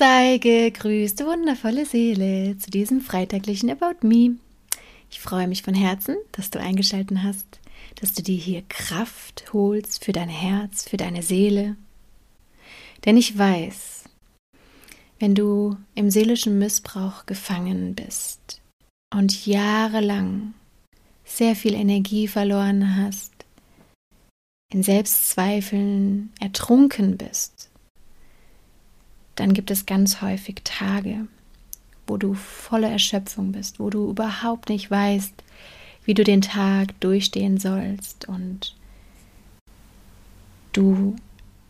Sei gegrüßt, wundervolle Seele, zu diesem freitaglichen About Me. Ich freue mich von Herzen, dass du eingeschaltet hast, dass du dir hier Kraft holst für dein Herz, für deine Seele. Denn ich weiß, wenn du im seelischen Missbrauch gefangen bist und jahrelang sehr viel Energie verloren hast, in Selbstzweifeln ertrunken bist, dann gibt es ganz häufig Tage, wo du voller Erschöpfung bist, wo du überhaupt nicht weißt, wie du den Tag durchstehen sollst und du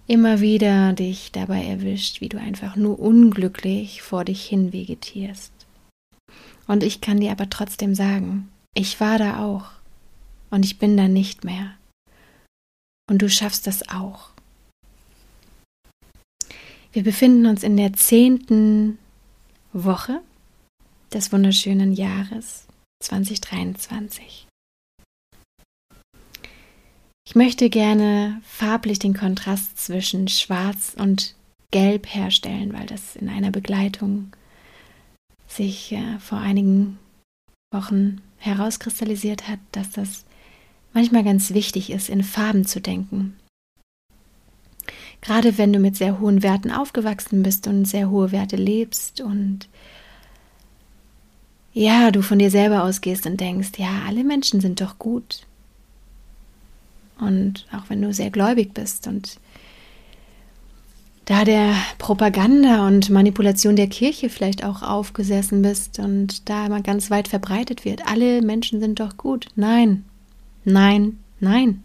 immer wieder dich dabei erwischt, wie du einfach nur unglücklich vor dich hin vegetierst. Und ich kann dir aber trotzdem sagen, ich war da auch und ich bin da nicht mehr. Und du schaffst das auch. Wir befinden uns in der zehnten Woche des wunderschönen Jahres 2023. Ich möchte gerne farblich den Kontrast zwischen Schwarz und Gelb herstellen, weil das in einer Begleitung sich äh, vor einigen Wochen herauskristallisiert hat, dass das manchmal ganz wichtig ist, in Farben zu denken. Gerade wenn du mit sehr hohen Werten aufgewachsen bist und sehr hohe Werte lebst und ja, du von dir selber ausgehst und denkst, ja, alle Menschen sind doch gut. Und auch wenn du sehr gläubig bist und da der Propaganda und Manipulation der Kirche vielleicht auch aufgesessen bist und da immer ganz weit verbreitet wird, alle Menschen sind doch gut. Nein, nein, nein.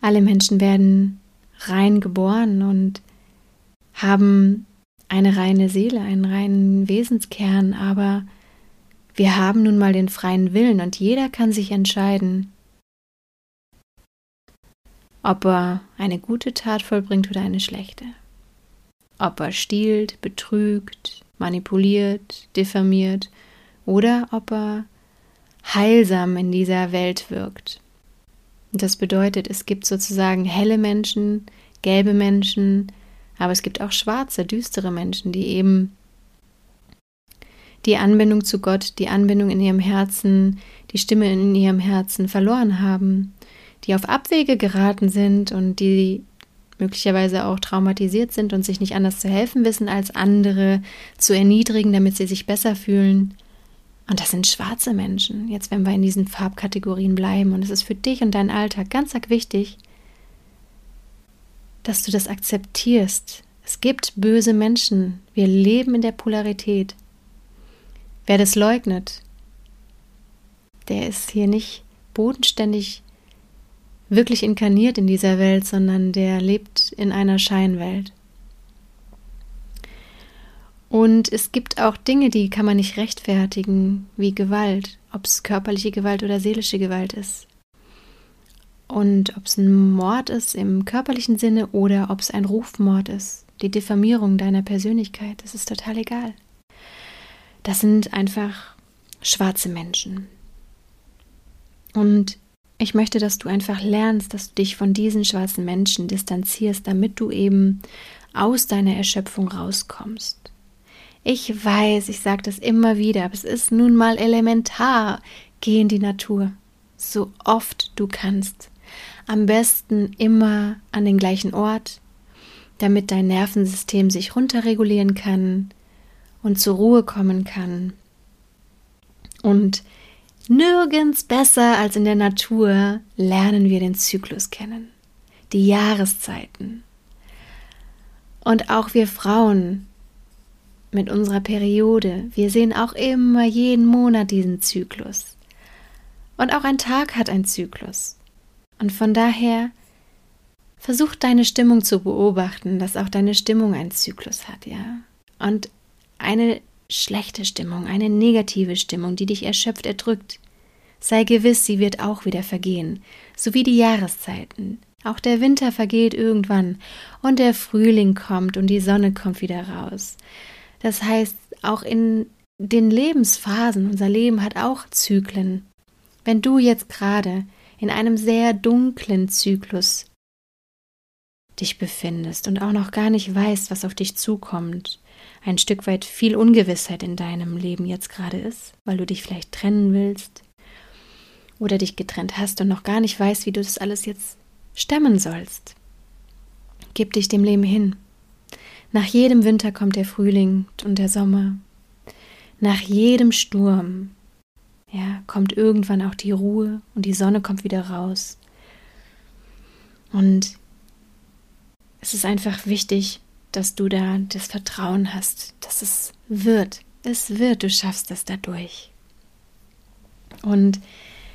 Alle Menschen werden rein geboren und haben eine reine Seele, einen reinen Wesenskern, aber wir haben nun mal den freien Willen und jeder kann sich entscheiden, ob er eine gute Tat vollbringt oder eine schlechte. Ob er stiehlt, betrügt, manipuliert, diffamiert oder ob er heilsam in dieser Welt wirkt. Und das bedeutet, es gibt sozusagen helle Menschen, gelbe Menschen, aber es gibt auch schwarze, düstere Menschen, die eben die Anbindung zu Gott, die Anbindung in ihrem Herzen, die Stimme in ihrem Herzen verloren haben, die auf Abwege geraten sind und die möglicherweise auch traumatisiert sind und sich nicht anders zu helfen wissen, als andere zu erniedrigen, damit sie sich besser fühlen. Und das sind schwarze Menschen, jetzt wenn wir in diesen Farbkategorien bleiben. Und es ist für dich und deinen Alltag ganz wichtig, dass du das akzeptierst. Es gibt böse Menschen. Wir leben in der Polarität. Wer das leugnet, der ist hier nicht bodenständig wirklich inkarniert in dieser Welt, sondern der lebt in einer Scheinwelt. Und es gibt auch Dinge, die kann man nicht rechtfertigen, wie Gewalt, ob es körperliche Gewalt oder seelische Gewalt ist. Und ob es ein Mord ist im körperlichen Sinne oder ob es ein Rufmord ist, die Diffamierung deiner Persönlichkeit, das ist total egal. Das sind einfach schwarze Menschen. Und ich möchte, dass du einfach lernst, dass du dich von diesen schwarzen Menschen distanzierst, damit du eben aus deiner Erschöpfung rauskommst. Ich weiß, ich sage das immer wieder, aber es ist nun mal elementar. Geh in die Natur, so oft du kannst. Am besten immer an den gleichen Ort, damit dein Nervensystem sich runterregulieren kann und zur Ruhe kommen kann. Und nirgends besser als in der Natur lernen wir den Zyklus kennen, die Jahreszeiten. Und auch wir Frauen mit unserer Periode. Wir sehen auch immer jeden Monat diesen Zyklus. Und auch ein Tag hat einen Zyklus. Und von daher versuch deine Stimmung zu beobachten, dass auch deine Stimmung einen Zyklus hat, ja. Und eine schlechte Stimmung, eine negative Stimmung, die dich erschöpft, erdrückt. Sei gewiss, sie wird auch wieder vergehen, so wie die Jahreszeiten. Auch der Winter vergeht irgendwann und der Frühling kommt und die Sonne kommt wieder raus. Das heißt, auch in den Lebensphasen, unser Leben hat auch Zyklen. Wenn du jetzt gerade in einem sehr dunklen Zyklus dich befindest und auch noch gar nicht weißt, was auf dich zukommt, ein Stück weit viel Ungewissheit in deinem Leben jetzt gerade ist, weil du dich vielleicht trennen willst oder dich getrennt hast und noch gar nicht weißt, wie du das alles jetzt stemmen sollst. Gib dich dem Leben hin. Nach jedem Winter kommt der Frühling und der Sommer. Nach jedem Sturm ja, kommt irgendwann auch die Ruhe und die Sonne kommt wieder raus. Und es ist einfach wichtig, dass du da das Vertrauen hast, dass es wird. Es wird, du schaffst es dadurch. Und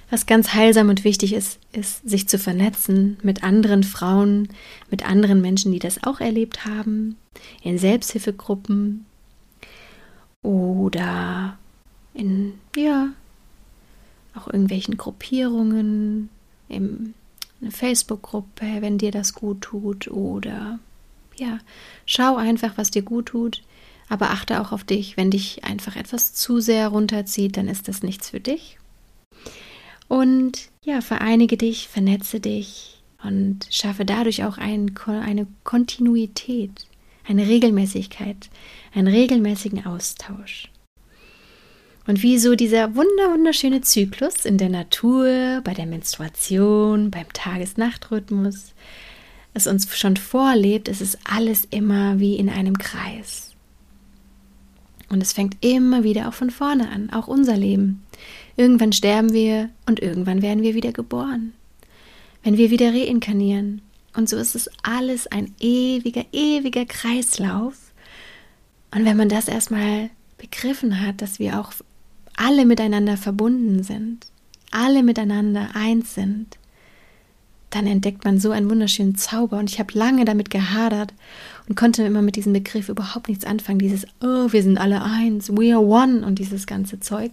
was ganz heilsam und wichtig ist, ist, sich zu vernetzen mit anderen Frauen, mit anderen Menschen, die das auch erlebt haben, in Selbsthilfegruppen oder in, ja, auch irgendwelchen Gruppierungen, in eine Facebook-Gruppe, wenn dir das gut tut oder ja, schau einfach, was dir gut tut, aber achte auch auf dich. Wenn dich einfach etwas zu sehr runterzieht, dann ist das nichts für dich. Und ja, vereinige dich, vernetze dich und schaffe dadurch auch ein, eine Kontinuität, eine Regelmäßigkeit, einen regelmäßigen Austausch. Und wie so dieser wunder wunderschöne Zyklus in der Natur, bei der Menstruation, beim Tages-Nacht-Rhythmus, es uns schon vorlebt, ist es alles immer wie in einem Kreis. Und es fängt immer wieder auch von vorne an, auch unser Leben. Irgendwann sterben wir und irgendwann werden wir wieder geboren. Wenn wir wieder reinkarnieren. Und so ist es alles ein ewiger, ewiger Kreislauf. Und wenn man das erstmal begriffen hat, dass wir auch alle miteinander verbunden sind, alle miteinander eins sind, dann entdeckt man so einen wunderschönen Zauber. Und ich habe lange damit gehadert und konnte immer mit diesem Begriff überhaupt nichts anfangen. Dieses, oh, wir sind alle eins, we are one und dieses ganze Zeug.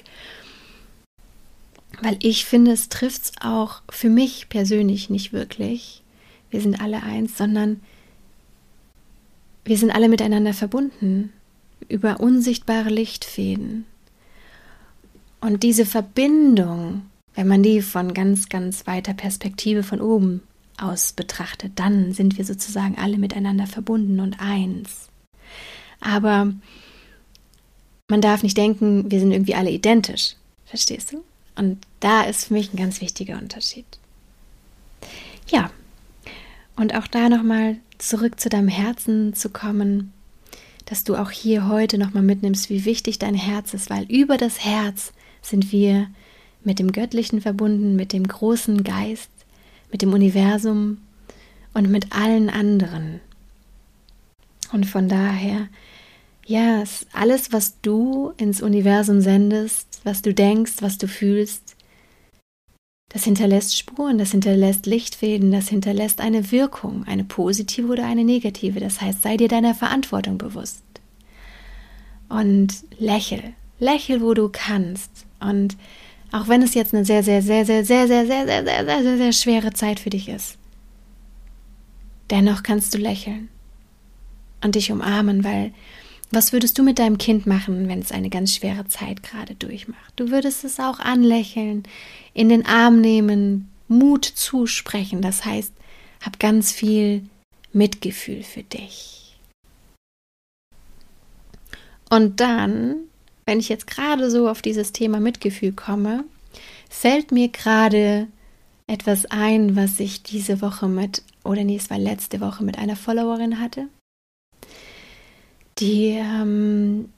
Weil ich finde, es trifft es auch für mich persönlich nicht wirklich. Wir sind alle eins, sondern wir sind alle miteinander verbunden über unsichtbare Lichtfäden. Und diese Verbindung wenn man die von ganz, ganz weiter Perspektive von oben aus betrachtet, dann sind wir sozusagen alle miteinander verbunden und eins. Aber man darf nicht denken, wir sind irgendwie alle identisch. Verstehst du? Und da ist für mich ein ganz wichtiger Unterschied. Ja, und auch da nochmal zurück zu deinem Herzen zu kommen, dass du auch hier heute nochmal mitnimmst, wie wichtig dein Herz ist, weil über das Herz sind wir mit dem Göttlichen verbunden, mit dem großen Geist, mit dem Universum und mit allen anderen. Und von daher, ja, alles, was du ins Universum sendest, was du denkst, was du fühlst, das hinterlässt Spuren, das hinterlässt Lichtfäden, das hinterlässt eine Wirkung, eine positive oder eine negative. Das heißt, sei dir deiner Verantwortung bewusst. Und lächel, lächel, wo du kannst. Und auch wenn es jetzt eine sehr, sehr, sehr, sehr, sehr, sehr, sehr, sehr, sehr, sehr, sehr, sehr schwere Zeit für dich ist. Dennoch kannst du lächeln und dich umarmen, weil was würdest du mit deinem Kind machen, wenn es eine ganz schwere Zeit gerade durchmacht? Du würdest es auch anlächeln, in den Arm nehmen, Mut zusprechen. Das heißt, hab ganz viel Mitgefühl für dich. Und dann wenn ich jetzt gerade so auf dieses Thema Mitgefühl komme, fällt mir gerade etwas ein, was ich diese Woche mit, oder nee, es war letzte Woche mit einer Followerin hatte, die ähm,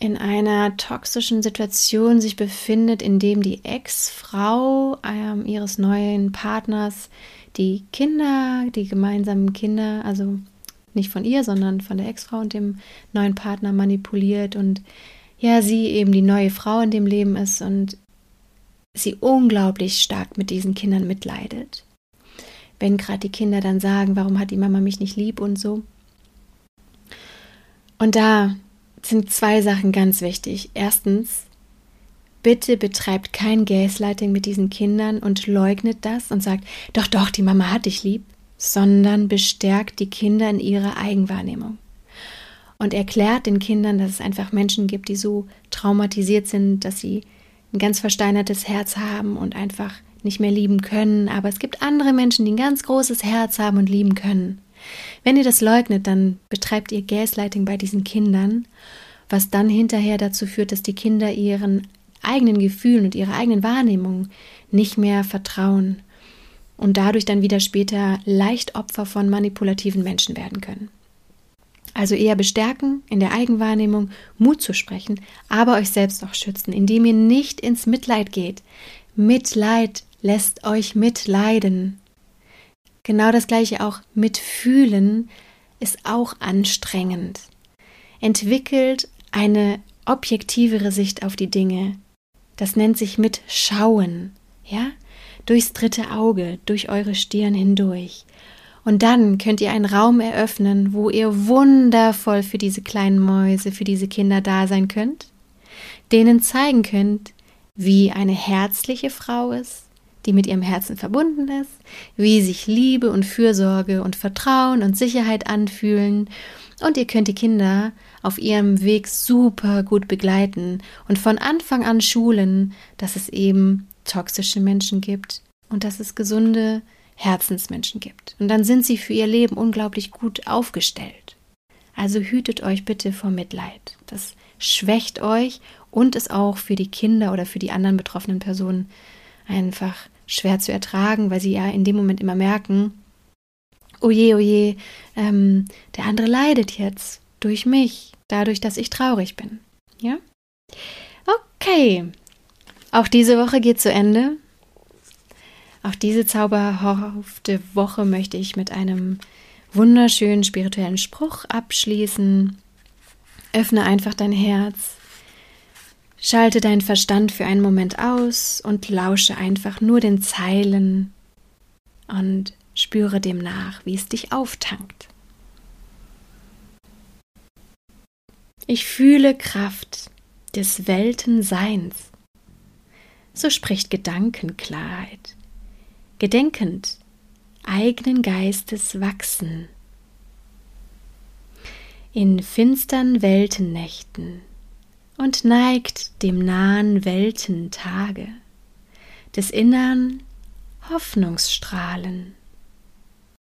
in einer toxischen Situation sich befindet, in dem die Ex-Frau ähm, ihres neuen Partners die Kinder, die gemeinsamen Kinder, also nicht von ihr, sondern von der Ex-Frau und dem neuen Partner manipuliert und ja, sie eben die neue Frau in dem Leben ist und sie unglaublich stark mit diesen Kindern mitleidet. Wenn gerade die Kinder dann sagen, warum hat die Mama mich nicht lieb und so. Und da sind zwei Sachen ganz wichtig. Erstens, bitte betreibt kein Gaslighting mit diesen Kindern und leugnet das und sagt, doch, doch, die Mama hat dich lieb, sondern bestärkt die Kinder in ihrer Eigenwahrnehmung und erklärt den Kindern, dass es einfach Menschen gibt, die so traumatisiert sind, dass sie ein ganz versteinertes Herz haben und einfach nicht mehr lieben können. Aber es gibt andere Menschen, die ein ganz großes Herz haben und lieben können. Wenn ihr das leugnet, dann betreibt ihr Gaslighting bei diesen Kindern, was dann hinterher dazu führt, dass die Kinder ihren eigenen Gefühlen und ihrer eigenen Wahrnehmung nicht mehr vertrauen und dadurch dann wieder später leicht Opfer von manipulativen Menschen werden können. Also eher bestärken in der Eigenwahrnehmung, Mut zu sprechen, aber euch selbst auch schützen, indem ihr nicht ins Mitleid geht. Mitleid lässt euch mitleiden. Genau das gleiche auch mitfühlen ist auch anstrengend. Entwickelt eine objektivere Sicht auf die Dinge. Das nennt sich mitschauen, ja? Durchs dritte Auge, durch eure Stirn hindurch. Und dann könnt ihr einen Raum eröffnen, wo ihr wundervoll für diese kleinen Mäuse, für diese Kinder da sein könnt, denen zeigen könnt, wie eine herzliche Frau ist, die mit ihrem Herzen verbunden ist, wie sich Liebe und Fürsorge und Vertrauen und Sicherheit anfühlen. Und ihr könnt die Kinder auf ihrem Weg super gut begleiten und von Anfang an schulen, dass es eben toxische Menschen gibt und dass es gesunde Herzensmenschen gibt. Und dann sind sie für ihr Leben unglaublich gut aufgestellt. Also hütet euch bitte vor Mitleid. Das schwächt euch und ist auch für die Kinder oder für die anderen betroffenen Personen einfach schwer zu ertragen, weil sie ja in dem Moment immer merken, oje, oje, ähm, der andere leidet jetzt durch mich, dadurch, dass ich traurig bin. Ja? Okay. Auch diese Woche geht zu Ende. Auch diese zauberhafte Woche möchte ich mit einem wunderschönen spirituellen Spruch abschließen. Öffne einfach dein Herz. Schalte deinen Verstand für einen Moment aus und lausche einfach nur den Zeilen und spüre dem nach, wie es dich auftankt. Ich fühle Kraft des Weltenseins. So spricht Gedankenklarheit gedenkend eigenen Geistes wachsen. In finstern Weltennächten und neigt dem nahen Weltentage des innern Hoffnungsstrahlen.